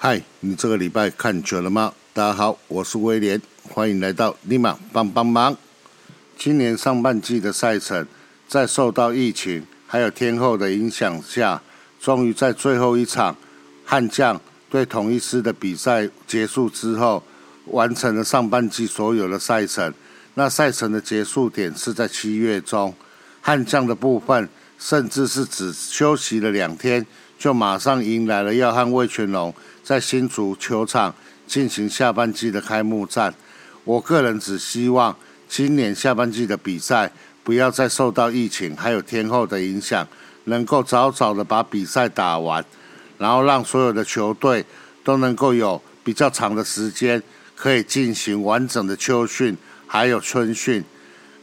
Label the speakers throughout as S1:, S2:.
S1: 嗨，你这个礼拜看球了吗？大家好，我是威廉，欢迎来到立马帮帮忙。今年上半季的赛程，在受到疫情还有天后的影响下，终于在最后一场悍将对同一师的比赛结束之后，完成了上半季所有的赛程。那赛程的结束点是在七月中，悍将的部分甚至是只休息了两天，就马上迎来了要和魏全龙。在新竹球场进行下半季的开幕战，我个人只希望今年下半季的比赛不要再受到疫情还有天后的影响，能够早早的把比赛打完，然后让所有的球队都能够有比较长的时间可以进行完整的秋训还有春训。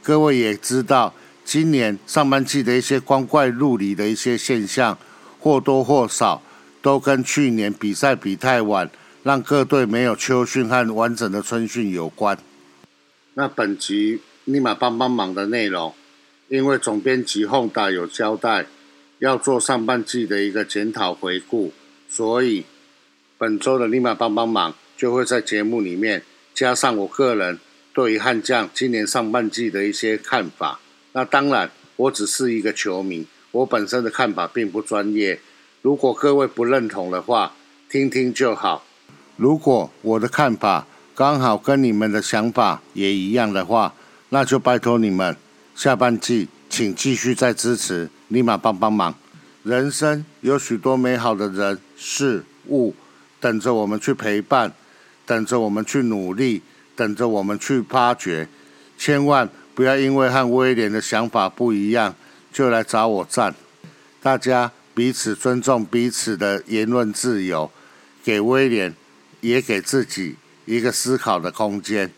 S1: 各位也知道，今年上半季的一些光怪陆离的一些现象，或多或少。都跟去年比赛比太晚，让各队没有秋训和完整的春训有关。那本集立马帮帮忙的内容，因为总编辑洪达有交代要做上半季的一个检讨回顾，所以本周的立马帮帮忙就会在节目里面加上我个人对于悍将今年上半季的一些看法。那当然，我只是一个球迷，我本身的看法并不专业。如果各位不认同的话，听听就好。如果我的看法刚好跟你们的想法也一样的话，那就拜托你们下半季请继续再支持，立马帮帮忙。人生有许多美好的人事物等着我们去陪伴，等着我们去努力，等着我们去发掘。千万不要因为和威廉的想法不一样就来找我战。大家。彼此尊重彼此的言论自由，给威廉也给自己一个思考的空间。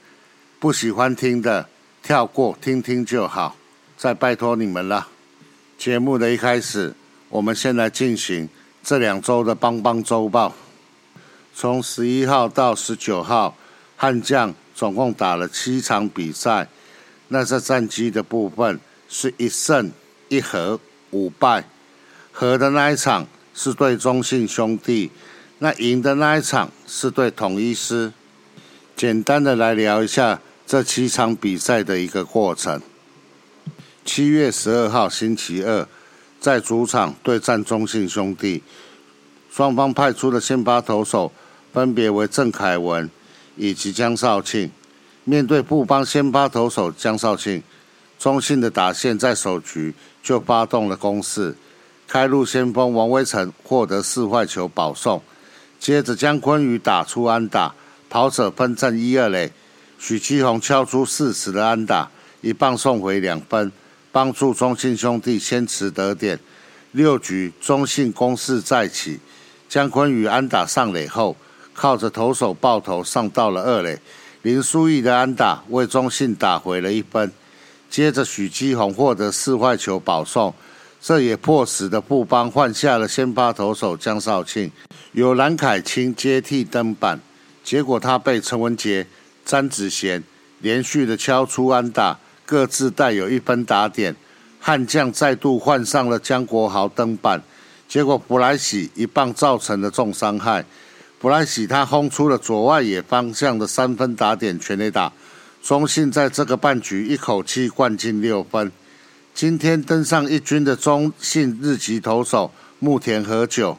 S1: 不喜欢听的跳过，听听就好。再拜托你们了。节目的一开始，我们先来进行这两周的邦邦周报。从十一号到十九号，悍将总共打了七场比赛。那在战绩的部分是一胜一和五败。和的那一场是对中信兄弟，那赢的那一场是对统一师。简单的来聊一下这七场比赛的一个过程。七月十二号星期二，在主场对战中信兄弟，双方派出的先发投手分别为郑凯文以及江少庆。面对布邦先发投手江少庆，中信的打线在首局就发动了攻势。开路先锋王威成获得四坏球保送，接着江坤宇打出安打，跑者分正一二垒，许基宏敲出四十的安打，一棒送回两分，帮助中信兄弟先持得点。六局中信攻势再起，江坤宇安打上垒后，靠着投手爆头上到了二垒，林书义的安打为中信打回了一分，接着许基宏获得四坏球保送。这也迫使的布邦换下了先发投手江少庆，由蓝凯清接替登板，结果他被陈文杰、詹子贤连续的敲出安打，各自带有一分打点。悍将再度换上了江国豪登板，结果布莱喜一棒造成了重伤害，布莱喜他轰出了左外野方向的三分打点全垒打，中信在这个半局一口气灌进六分。今天登上一军的中信日籍投手木田和久，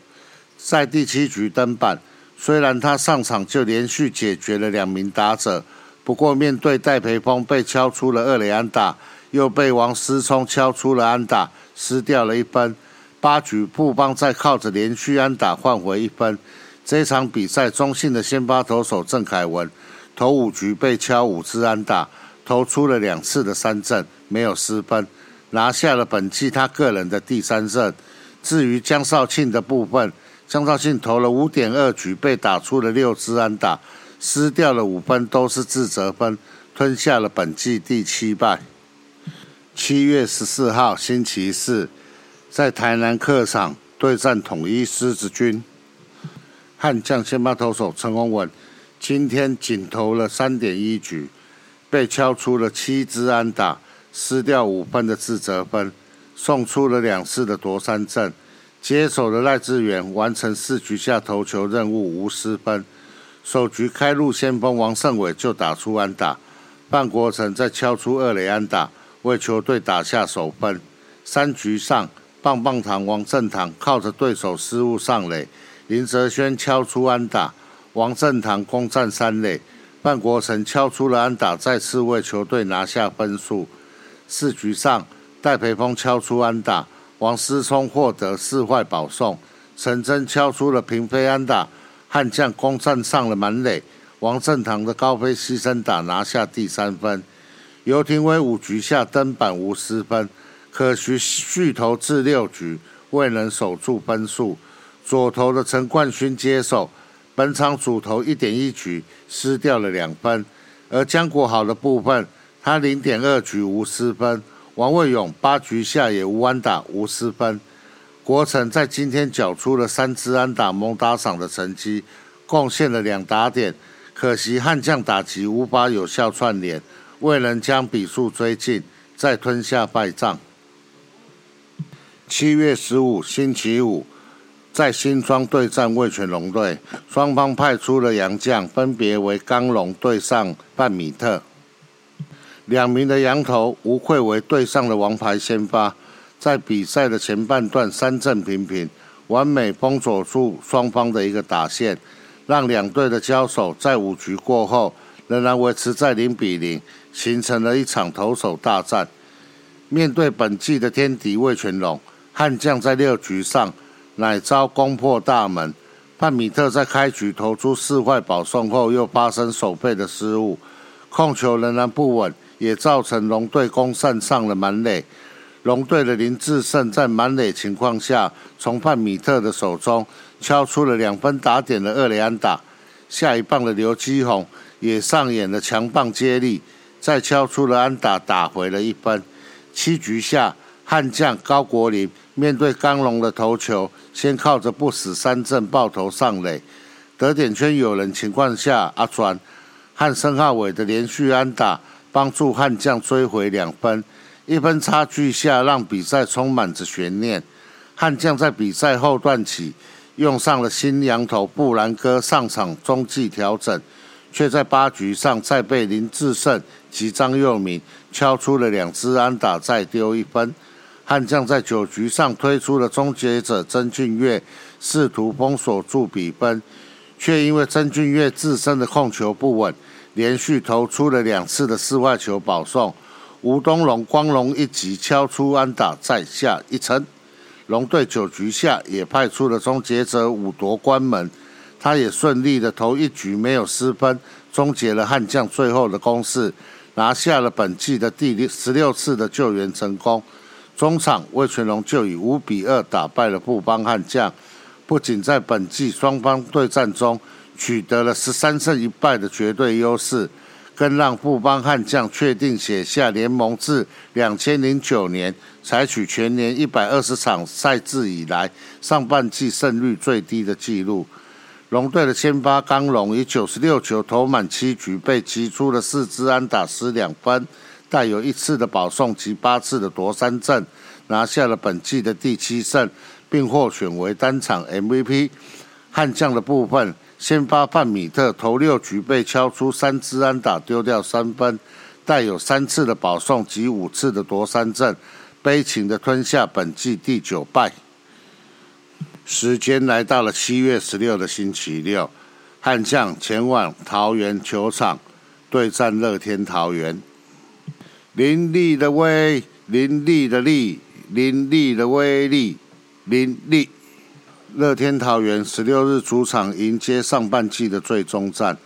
S1: 在第七局登板。虽然他上场就连续解决了两名打者，不过面对戴培峰被敲出了二垒安打，又被王思聪敲出了安打，失掉了一分。八局布邦再靠着连续安打换回一分。这场比赛中信的先发投手郑凯文，投五局被敲五支安打，投出了两次的三振，没有失分。拿下了本季他个人的第三胜。至于江少庆的部分，江少庆投了五点二局，被打出了六支安打，失掉了五分，都是自责分，吞下了本季第七败。七月十四号星期四，在台南客场对战统一狮子军，悍将先发投手陈宏文今天仅投了三点一局，被敲出了七支安打。失掉五分的自责分，送出了两次的夺三振，接手的赖志远完成四局下投球任务无失分。首局开路先锋王胜伟就打出安打，范国成再敲出二垒安打，为球队打下首分。三局上，棒棒糖王正堂靠着对手失误上垒，林哲轩敲出安打，王正堂攻占三垒，范国成敲出了安打，再次为球队拿下分数。四局上，戴培峰敲出安打。王思聪获得四坏保送，陈真敲出了平飞安打，悍将攻占上了满垒，王正堂的高飞牺牲打拿下第三分。尤廷威五局下登板无失分，可惜续投至六局未能守住分数。左投的陈冠勋接手，本场主投一点一局失掉了两分，而江国豪的部分他零点二局无失分。王卫勇八局下也无安打无失分，国成在今天缴出了三支安打蒙打赏的成绩，贡献了两打点，可惜悍将打击无法有效串联，未能将比数追进，再吞下败仗。七月十五星期五，在新庄对战味全龙队，双方派出了洋将，分别为刚龙对上半米特。两名的羊头无愧为队上的王牌先发，在比赛的前半段三阵频频，完美封锁住双方的一个打线，让两队的交手在五局过后仍然维持在零比零，形成了一场投手大战。面对本季的天敌魏全龙，悍将在六局上乃遭攻破大门，范米特在开局投出四坏保送后，又发生手背的失误，控球仍然不稳。也造成龙队攻上上了满垒，龙队的林志胜在满垒情况下，从范米特的手中敲出了两分打点的二垒安打。下一棒的刘基宏也上演了强棒接力，再敲出了安打，打回了一分。七局下，悍将高国林面对刚龙的投球，先靠着不死三振爆头上垒，得点圈有人情况下，阿传和申浩伟的连续安打。帮助悍将追回两分，一分差距下让比赛充满着悬念。悍将在比赛后段起用上了新羊头布兰哥上场中继调整，却在八局上再被林志胜及张佑铭敲出了两支安打，再丢一分。悍将在九局上推出了终结者曾俊岳，试图封锁住比分，却因为曾俊岳自身的控球不稳。连续投出了两次的四坏球保送，吴东龙光荣一击敲出安打，再下一城。龙队九局下也派出了终结者五夺关门，他也顺利的投一局没有失分，终结了悍将最后的攻势，拿下了本季的第十六次的救援成功。中场魏全龙就以五比二打败了布邦悍将，不仅在本季双方对战中。取得了十三胜一败的绝对优势，更让布邦悍将确定写下联盟自两千零九年采取全年一百二十场赛制以来上半季胜率最低的纪录。龙队的先发刚龙以九十六球投满七局，被击出了四支安打失两分，带有一次的保送及八次的夺三振，拿下了本季的第七胜，并获选为单场 MVP。悍将的部分。先发范米特头六局被敲出三支安打，丢掉三分，带有三次的保送及五次的夺三振，悲情的吞下本季第九败。时间来到了七月十六的星期六，悍将前往桃园球场对战乐天桃园。林立的威，林立的力，林立的威力，林立。乐天桃园十六日主场迎接上半季的最终战，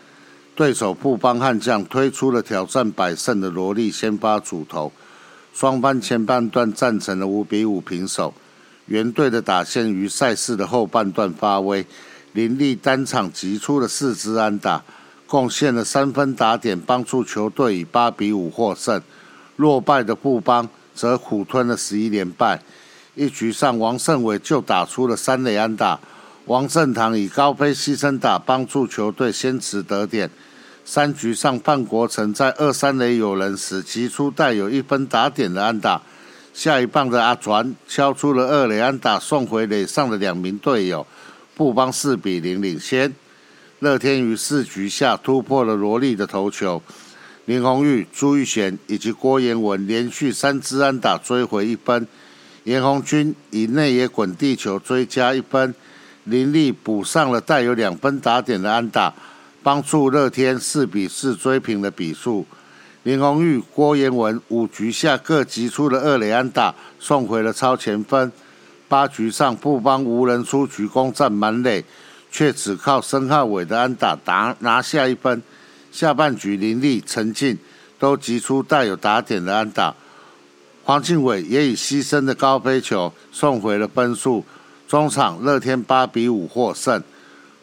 S1: 对手布邦悍将推出了挑战百胜的萝莉先发主投，双方前半段战成了五比五平手。原队的打线于赛事的后半段发威，林立单场击出了四支安打，贡献了三分打点，帮助球队以八比五获胜。落败的布邦则苦吞了十一连败。一局上，王胜伟就打出了三垒安打，王振堂以高飞牺牲打帮助球队先持得点。三局上，范国成在二三垒有人时击出带有一分打点的安打。下一棒的阿传敲出了二垒安打，送回垒上的两名队友，布邦四比零领先。乐天于四局下突破了罗莉的头球，林红玉、朱玉贤以及郭彦文连续三支安打追回一分，严红军以内野滚地球追加一分，林立补上了带有两分打点的安打，帮助乐天四比四追平了比数。林红玉、郭彦文五局下各击出了二垒安打，送回了超前分。八局上布邦无人出局，攻占满垒，却只靠申浩伟的安打打拿下一分。下半局林立、陈进都击出带有打点的安打，黄敬伟也以牺牲的高飞球送回了分数。中场乐天八比五获胜。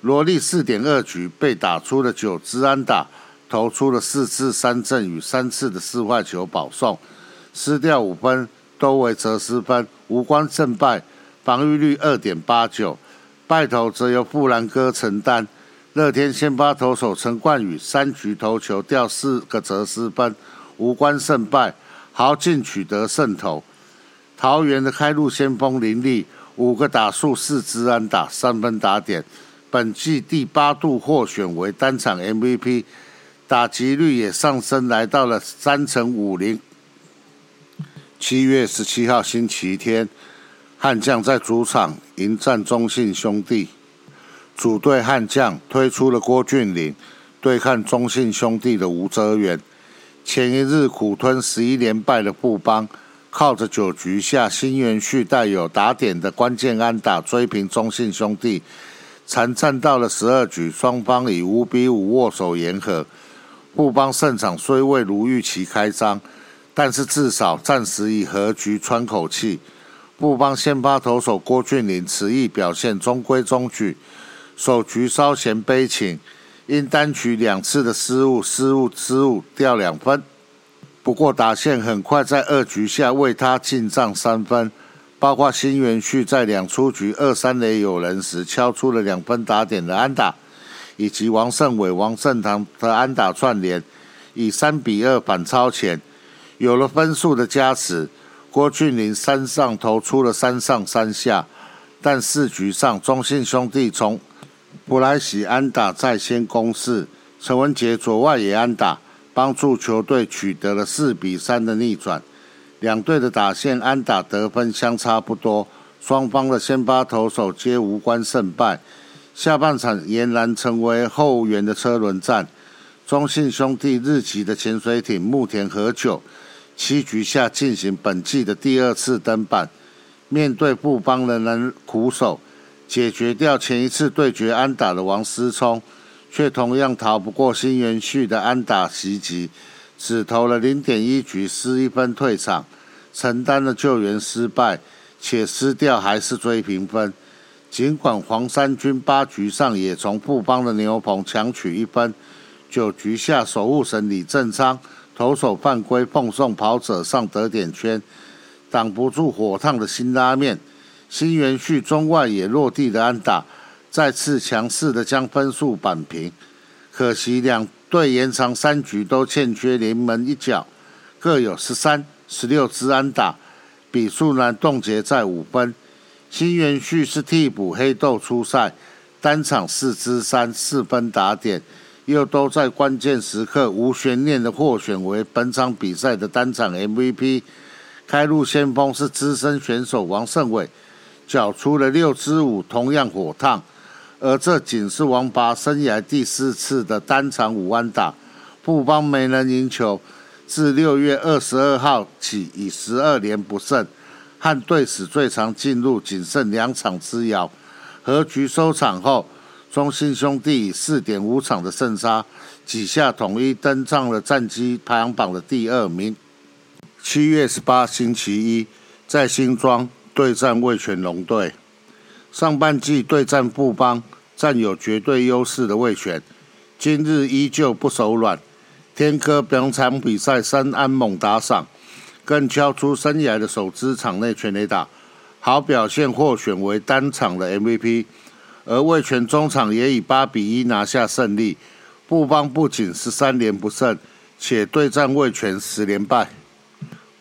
S1: 罗莉四点二局被打出了九支安打。投出了四次三振与三次的四坏球保送，失掉五分，都为折失分，无关胜败。防御率二点八九，败投则由富兰哥承担。乐天先发投手陈冠宇三局投球掉四个折失分，无关胜败。豪进取得胜投。桃园的开路先锋林立五个打数四支安打三分打点，本季第八度获选为单场 MVP。打击率也上升，来到了三成五零。七月十七号星期天，悍将在主场迎战中信兄弟。主队悍将推出了郭俊麟，对抗中信兄弟的吴哲源。前一日苦吞十一连败的布邦，靠着九局下新元旭带有打点的关键安打追平中信兄弟。残战到了十二局，双方以五比五握手言和。布邦胜场虽未如预期开张，但是至少暂时以和局喘口气。布邦先发投手郭俊麟此役表现中规中矩，首局稍显悲情，因单局两次的失误，失误失误掉两分。不过打线很快在二局下为他进账三分，包括新元旭在两出局二三垒有人时敲出了两分打点的安打。以及王胜伟、王胜堂的安打串联，以三比二反超前，有了分数的加持，郭俊麟三上投出了三上三下，但四局上中信兄弟从布莱喜安打在先攻势，陈文杰左外野安打帮助球队取得了四比三的逆转，两队的打线安打得分相差不多，双方的先发投手皆无关胜败。下半场俨然成为后援的车轮战。中信兄弟日籍的潜水艇木田和久七局下进行本季的第二次登板，面对布邦仍然苦守，解决掉前一次对决安打的王思聪，却同样逃不过新元旭的安打袭击，只投了零点一局失一分退场，承担了救援失败，且失掉还是追平分。尽管黄山军八局上也从布邦的牛棚抢取一分，九局下守护神李正昌投手犯规奉送跑者上得点圈，挡不住火烫的新拉面。新元旭中外也落地的安打，再次强势的将分数扳平。可惜两队延长三局都欠缺临门一脚，各有十三、十六支安打，比数呢冻结在五分。新元旭是替补黑豆出赛，单场四支三四分打点，又都在关键时刻无悬念的获选为本场比赛的单场 MVP。开路先锋是资深选手王胜伟，缴出了六支五，同样火烫。而这仅是王拔生涯第四次的单场五安打，布邦没能赢球，自六月二十二号起以十二连不胜。和队史最长进入仅剩两场之遥，和局收场后，中信兄弟以四点五场的胜差，几下统一登上了战绩排行榜的第二名。七月十八星期一，在新庄对战魏全龙队，上半季对战富邦，占有绝对优势的魏全，今日依旧不手软，天科本场比赛三安猛打赏。更敲出生涯的首支场内全垒打，好表现获选为单场的 MVP。而魏全中场也以八比一拿下胜利。布邦不仅是三连不胜，且对战魏全十连败。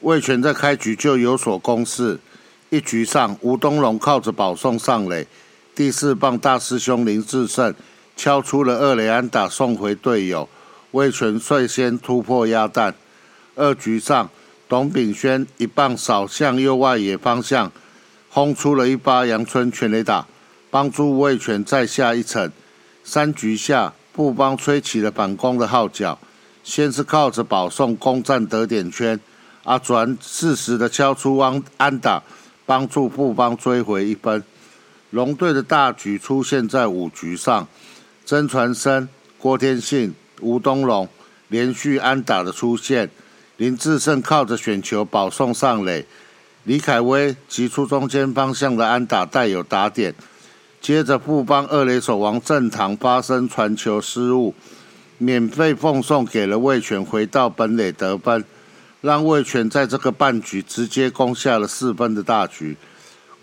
S1: 魏权在开局就有所攻势。一局上，吴东龙靠着保送上垒，第四棒大师兄林志胜敲出了二垒安打送回队友，魏权率先突破鸭蛋。二局上，董炳轩一棒扫向右外野方向，轰出了一发阳春全垒打，帮助魏权再下一城。三局下，布邦吹起了反攻的号角，先是靠着保送攻占得点圈，阿转适时的敲出安安打。帮助布邦追回一分。龙队的大局出现在五局上，曾传生、郭天信、吴东龙连续安打的出现，林志胜靠着选球保送上垒，李凯威击出中间方向的安打带有打点。接着布邦二垒手王正堂发生传球失误，免费奉送给了魏权回到本垒得分。让魏权在这个半局直接攻下了四分的大局。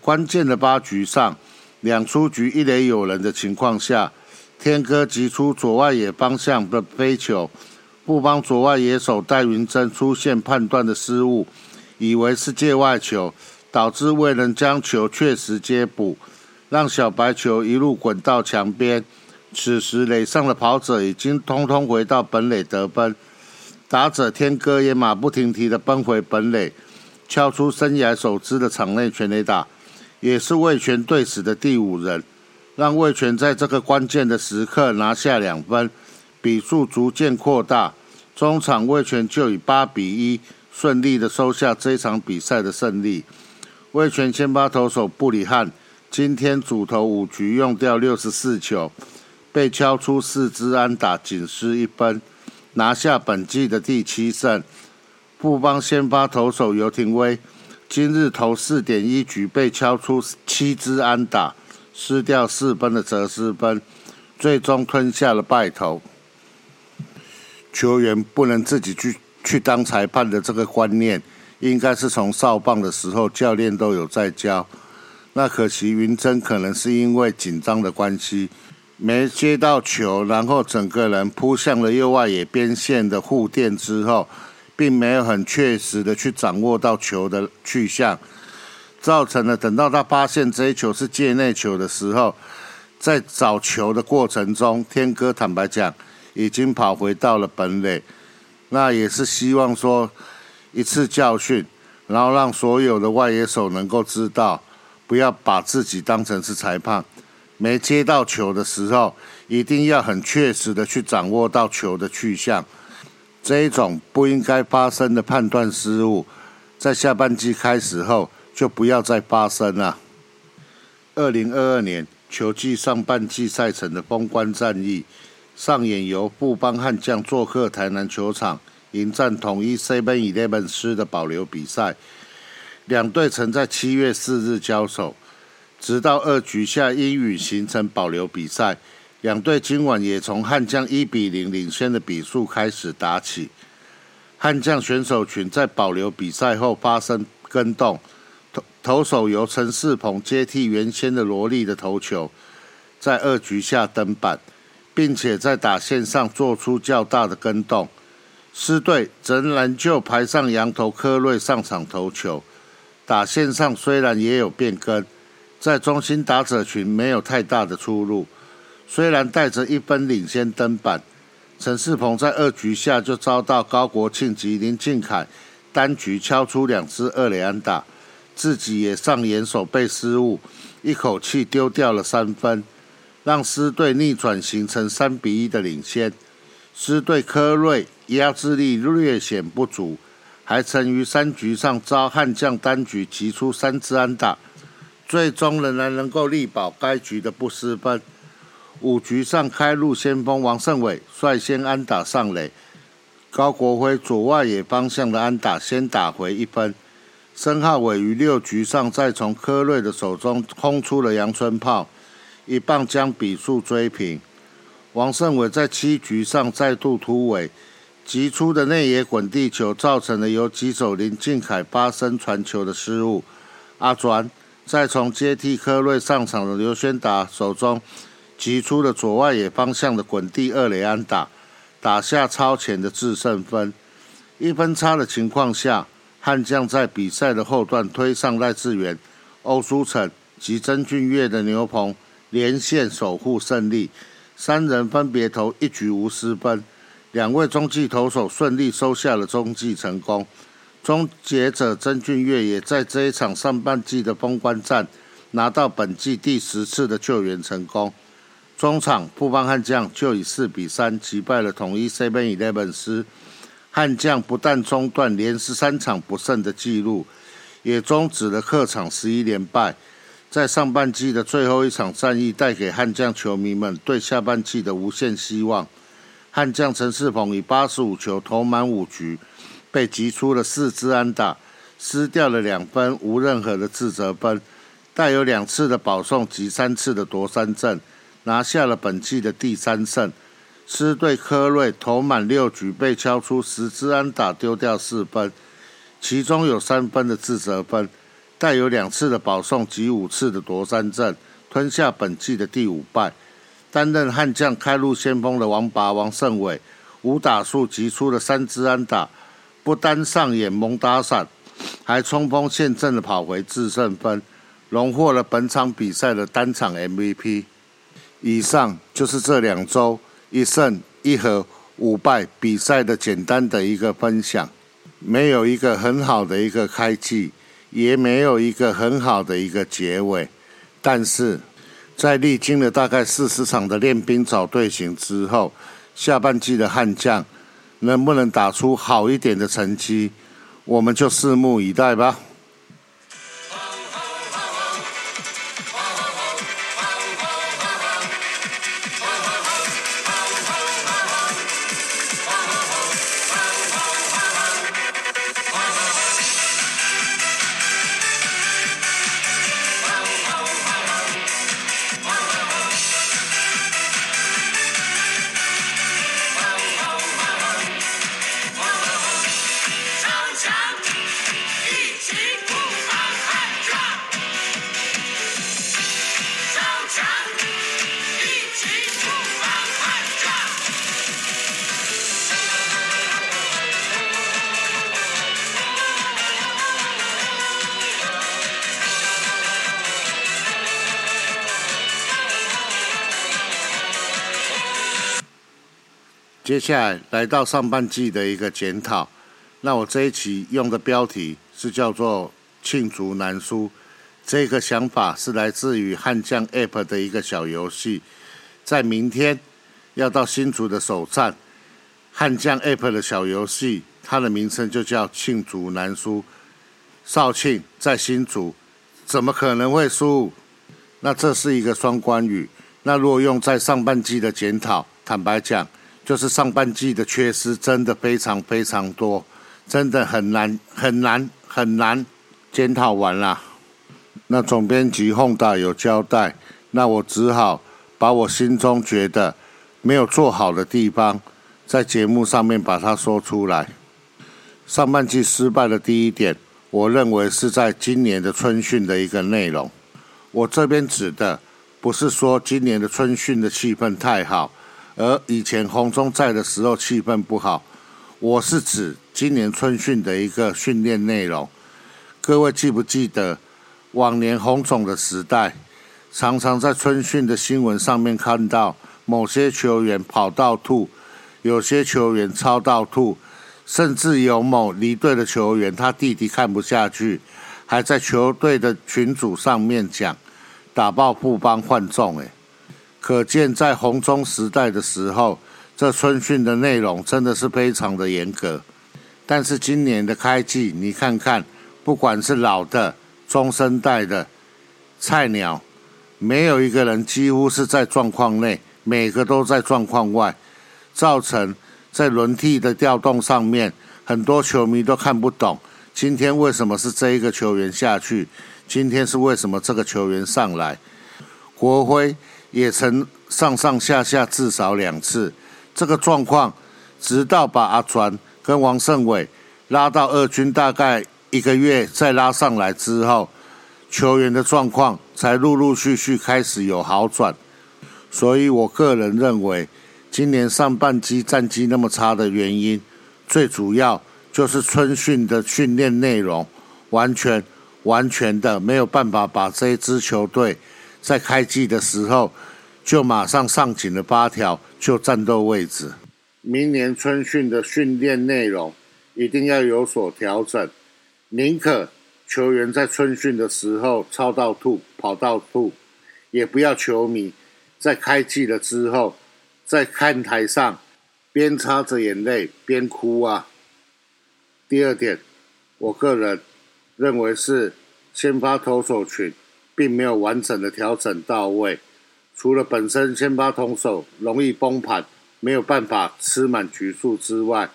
S1: 关键的八局上，两出局一垒有人的情况下，天哥击出左外野方向的飞球，不帮左外野手戴云珍出现判断的失误，以为是界外球，导致未能将球确实接捕，让小白球一路滚到墙边。此时垒上的跑者已经通通回到本垒得分。打者天哥也马不停蹄的奔回本垒，敲出生涯首支的场内全垒打，也是魏权队史的第五人，让魏权在这个关键的时刻拿下两分，比数逐渐扩大。中场魏权就以八比一顺利的收下这场比赛的胜利。魏权先发投手布里汉今天主投五局用掉六十四球，被敲出四支安打，仅失一分。拿下本季的第七胜。布邦先发投手尤廷威今日投四点一局被敲出七支安打，失掉四分的折失分，最终吞下了败投。球员不能自己去去当裁判的这个观念，应该是从少棒的时候教练都有在教。那可惜云珍可能是因为紧张的关系。没接到球，然后整个人扑向了右外野边线的护垫之后，并没有很确实的去掌握到球的去向，造成了等到他发现这一球是界内球的时候，在找球的过程中，天哥坦白讲已经跑回到了本垒，那也是希望说一次教训，然后让所有的外野手能够知道，不要把自己当成是裁判。没接到球的时候，一定要很确实的去掌握到球的去向。这一种不应该发生的判断失误，在下半季开始后就不要再发生了。二零二二年球季上半季赛程的封关战役，上演由布邦悍将做客台南球场迎战统一 Seven Eleven 师的保留比赛。两队曾在七月四日交手。直到二局下阴雨形成保留比赛，两队今晚也从悍将一比零领先的比数开始打起。悍将选手群在保留比赛后发生跟动，投投手由陈世鹏接替原先的罗莉的投球，在二局下登板，并且在打线上做出较大的跟动。狮队仍然就排上羊头科瑞上场投球，打线上虽然也有变更。在中心打者群没有太大的出入，虽然带着一分领先登板，陈世鹏在二局下就遭到高国庆及林敬凯单局敲出两支二垒安打，自己也上演手背失误，一口气丢掉了三分，让狮队逆转形成三比一的领先。狮队科瑞压制力略显不足，还曾于三局上遭悍将单局击出三支安打。最终仍然能够力保该局的不失分。五局上开路先锋王胜伟率先安打上垒，高国辉左外野方向的安打先打回一分。申浩伟于六局上再从柯瑞的手中轰出了阳春炮，一棒将比数追平。王胜伟在七局上再度突围，击出的内野滚地球造成了由击手林敬凯发生传球的失误。阿转。再从接替科瑞上场的刘轩达手中击出了左外野方向的滚地二垒安打，打下超前的制胜分。一分差的情况下，悍将在比赛的后段推上赖志远、欧书成及曾俊岳的牛棚，连线守护胜利。三人分别投一局无失分，两位中继投手顺利收下了中继成功。终结者曾俊岳也在这一场上半季的封关战拿到本季第十次的救援成功。中场布邦悍将就以四比三击败了统一 Seven Eleven 斯。悍将不但中断连十三场不胜的纪录，也终止了客场十一连败。在上半季的最后一场战役，带给悍将球迷们对下半季的无限希望。悍将陈世鹏以八十五球投满五局，被击出了四支安打，失掉了两分，无任何的自责分，带有两次的保送及三次的夺三振，拿下了本季的第三胜。狮队科瑞投满六局，被敲出十支安打，丢掉四分，其中有三分的自责分，带有两次的保送及五次的夺三振，吞下本季的第五败。担任悍将开路先锋的王拔王胜伟，五打数击出了三支安打，不单上演猛打伞，还冲锋陷阵的跑回制胜分，荣获了本场比赛的单场 MVP。以上就是这两周。一胜一和五败比赛的简单的一个分享，没有一个很好的一个开季，也没有一个很好的一个结尾。但是在历经了大概四十场的练兵找队形之后，下半季的悍将能不能打出好一点的成绩，我们就拭目以待吧。接下来来到上半季的一个检讨，那我这一期用的标题是叫做“罄竹难书”。这个想法是来自于悍将 App 的一个小游戏，在明天要到新竹的首站，悍将 App 的小游戏，它的名称就叫“罄竹难书”。少庆在新竹，怎么可能会输？那这是一个双关语。那如果用在上半季的检讨，坦白讲。就是上半季的缺失真的非常非常多，真的很难很难很难检讨完了。那总编辑洪大有交代，那我只好把我心中觉得没有做好的地方，在节目上面把它说出来。上半季失败的第一点，我认为是在今年的春训的一个内容。我这边指的不是说今年的春训的气氛太好。而以前红中在的时候气氛不好，我是指今年春训的一个训练内容。各位记不记得往年红总的时代，常常在春训的新闻上面看到某些球员跑到吐，有些球员超到吐，甚至有某离队的球员他弟弟看不下去，还在球队的群组上面讲打爆富邦换众诶。可见，在红中时代的时候，这春训的内容真的是非常的严格。但是今年的开季，你看看，不管是老的、中生代的、菜鸟，没有一个人几乎是在状况内，每个都在状况外，造成在轮替的调动上面，很多球迷都看不懂，今天为什么是这一个球员下去，今天是为什么这个球员上来，国徽。也曾上上下下至少两次，这个状况，直到把阿传跟王胜伟拉到二军，大概一个月再拉上来之后，球员的状况才陆陆续续开始有好转。所以我个人认为，今年上半季战绩那么差的原因，最主要就是春训的训练内容完全完全的没有办法把这支球队在开季的时候就马上上紧了八条就战斗位置。明年春训的训练内容一定要有所调整，宁可球员在春训的时候操到吐、跑到吐，也不要球迷在开季了之后在看台上边擦着眼泪边哭啊。第二点，我个人认为是先发投手群并没有完整的调整到位，除了本身先发投手容易崩盘，没有办法吃满局数之外，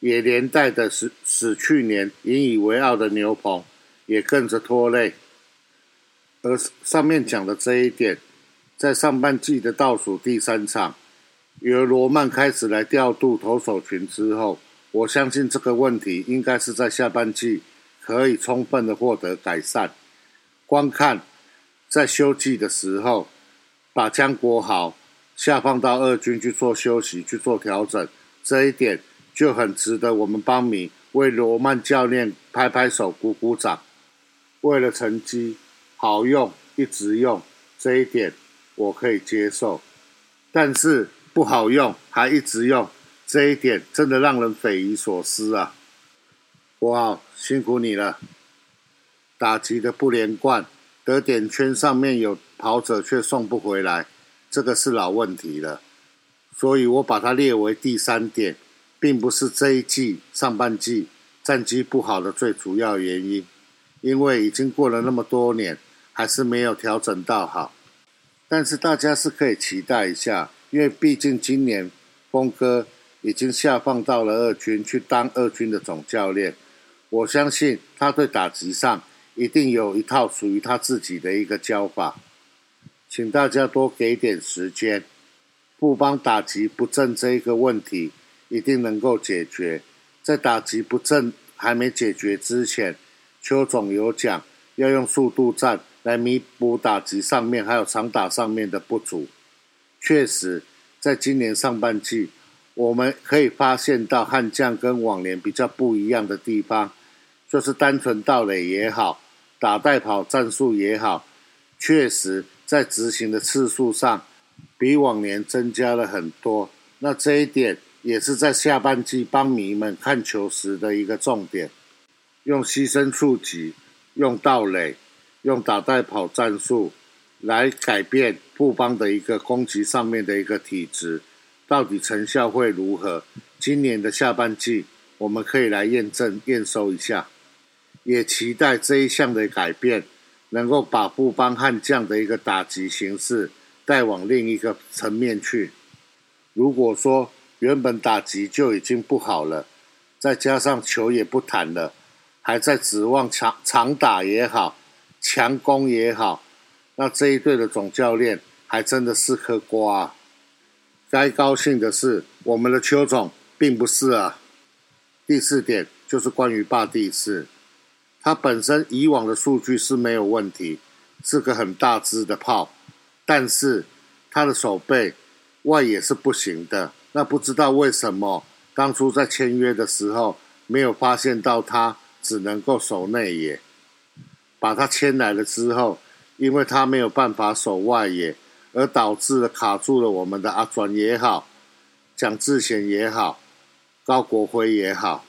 S1: 也连带的使使去年引以为傲的牛棚也跟着拖累。而上面讲的这一点，在上半季的倒数第三场，由罗曼开始来调度投手群之后。我相信这个问题应该是在下半季可以充分的获得改善。观看在休季的时候，把江国豪下放到二军去做休息、去做调整，这一点就很值得我们帮迷为罗曼教练拍拍手、鼓鼓掌。为了成绩好用，一直用这一点我可以接受，但是不好用还一直用。这一点真的让人匪夷所思啊！国豪辛苦你了，打击的不连贯，得点圈上面有跑者却送不回来，这个是老问题了。所以我把它列为第三点，并不是这一季上半季战绩不好的最主要原因，因为已经过了那么多年，还是没有调整到好。但是大家是可以期待一下，因为毕竟今年峰哥。已经下放到了二军去当二军的总教练，我相信他对打击上一定有一套属于他自己的一个教法，请大家多给点时间，不帮打击不正这一个问题一定能够解决。在打击不正还没解决之前，邱总有讲要用速度战来弥补打击上面还有长打上面的不足，确实在今年上半季。我们可以发现到悍将跟往年比较不一样的地方，就是单纯盗垒也好，打带跑战术也好，确实在执行的次数上比往年增加了很多。那这一点也是在下半季帮迷们看球时的一个重点，用牺牲触及、用盗垒、用打带跑战术来改变布邦的一个攻击上面的一个体质。到底成效会如何？今年的下半季，我们可以来验证、验收一下。也期待这一项的改变，能够把布邦悍将的一个打击形式带往另一个层面去。如果说原本打击就已经不好了，再加上球也不弹了，还在指望长长打也好、强攻也好，那这一队的总教练还真的是颗瓜。该高兴的是，我们的邱总并不是啊。第四点就是关于霸地士，他本身以往的数据是没有问题，是个很大只的炮，但是他的手背外野是不行的。那不知道为什么当初在签约的时候没有发现到他只能够守内野，把他签来了之后，因为他没有办法守外野。而导致了卡住了我们的阿转也好，蒋志贤也好，高国辉也好，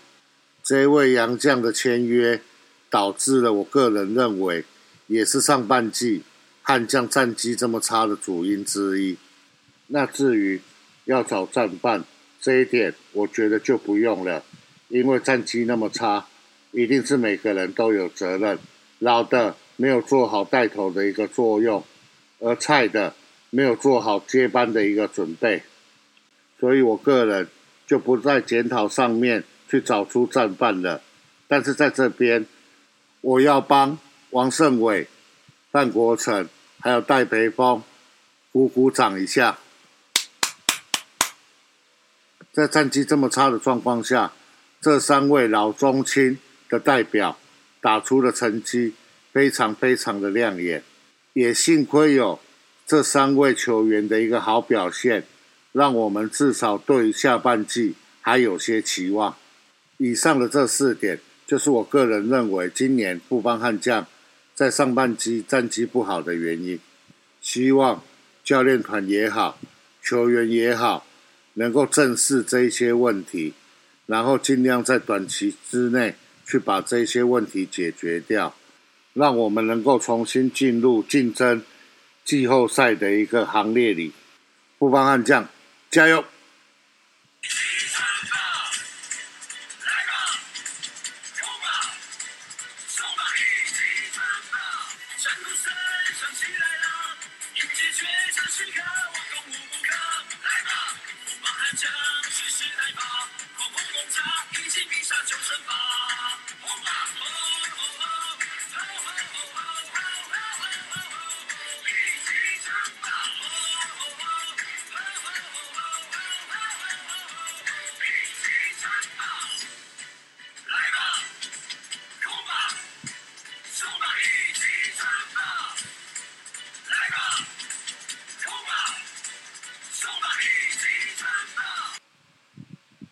S1: 这位杨将的签约，导致了我个人认为，也是上半季悍将战绩这么差的主因之一。那至于要找战犯这一点，我觉得就不用了，因为战绩那么差，一定是每个人都有责任，老的没有做好带头的一个作用，而菜的。没有做好接班的一个准备，所以我个人就不在检讨上面去找出战犯了。但是在这边，我要帮王胜伟、范国成还有戴培峰鼓鼓掌一下。在战绩这么差的状况下，这三位老中青的代表打出的成绩非常非常的亮眼，也幸亏有。这三位球员的一个好表现，让我们至少对下半季还有些期望。
S2: 以上的这四点，就是我个人认为今年布邦悍将在上半季战绩不好的原因。希望教练团也好，球员也好，能够正视这一些问题，然后尽量在短期之内去把这些问题解决掉，让我们能够重新进入竞争季后赛的一个行列里。布邦悍将，加油！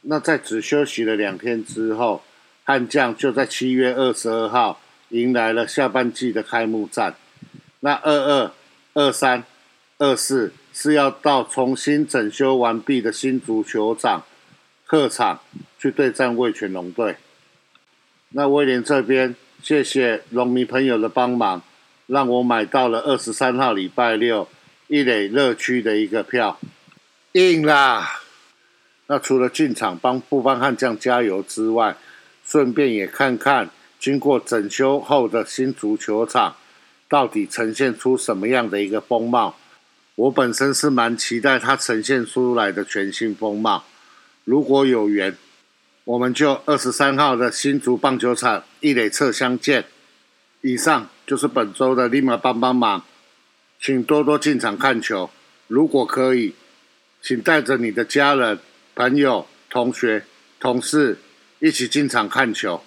S2: 那在只休息了两天之后，悍将就在七月二十二号迎来了下半季的开幕战。那二二、二三、二四是要到重新整修完毕的新足球场客场去对战味全龙队。那威廉这边谢谢龙迷朋友的帮忙，让我买到了二十三号礼拜六一垒热区的一个票，硬啦！那除了进场帮布邦悍将加油之外，顺便也看看经过整修后的新足球场到底呈现出什么样的一个风貌。我本身是蛮期待它呈现出来的全新风貌。如果有缘，我们就二十三号的新竹棒球场一垒侧相见。以上就是本周的立马帮帮忙，请多多进场看球。如果可以，请带着你的家人。朋友、同学、同事一起经常看球。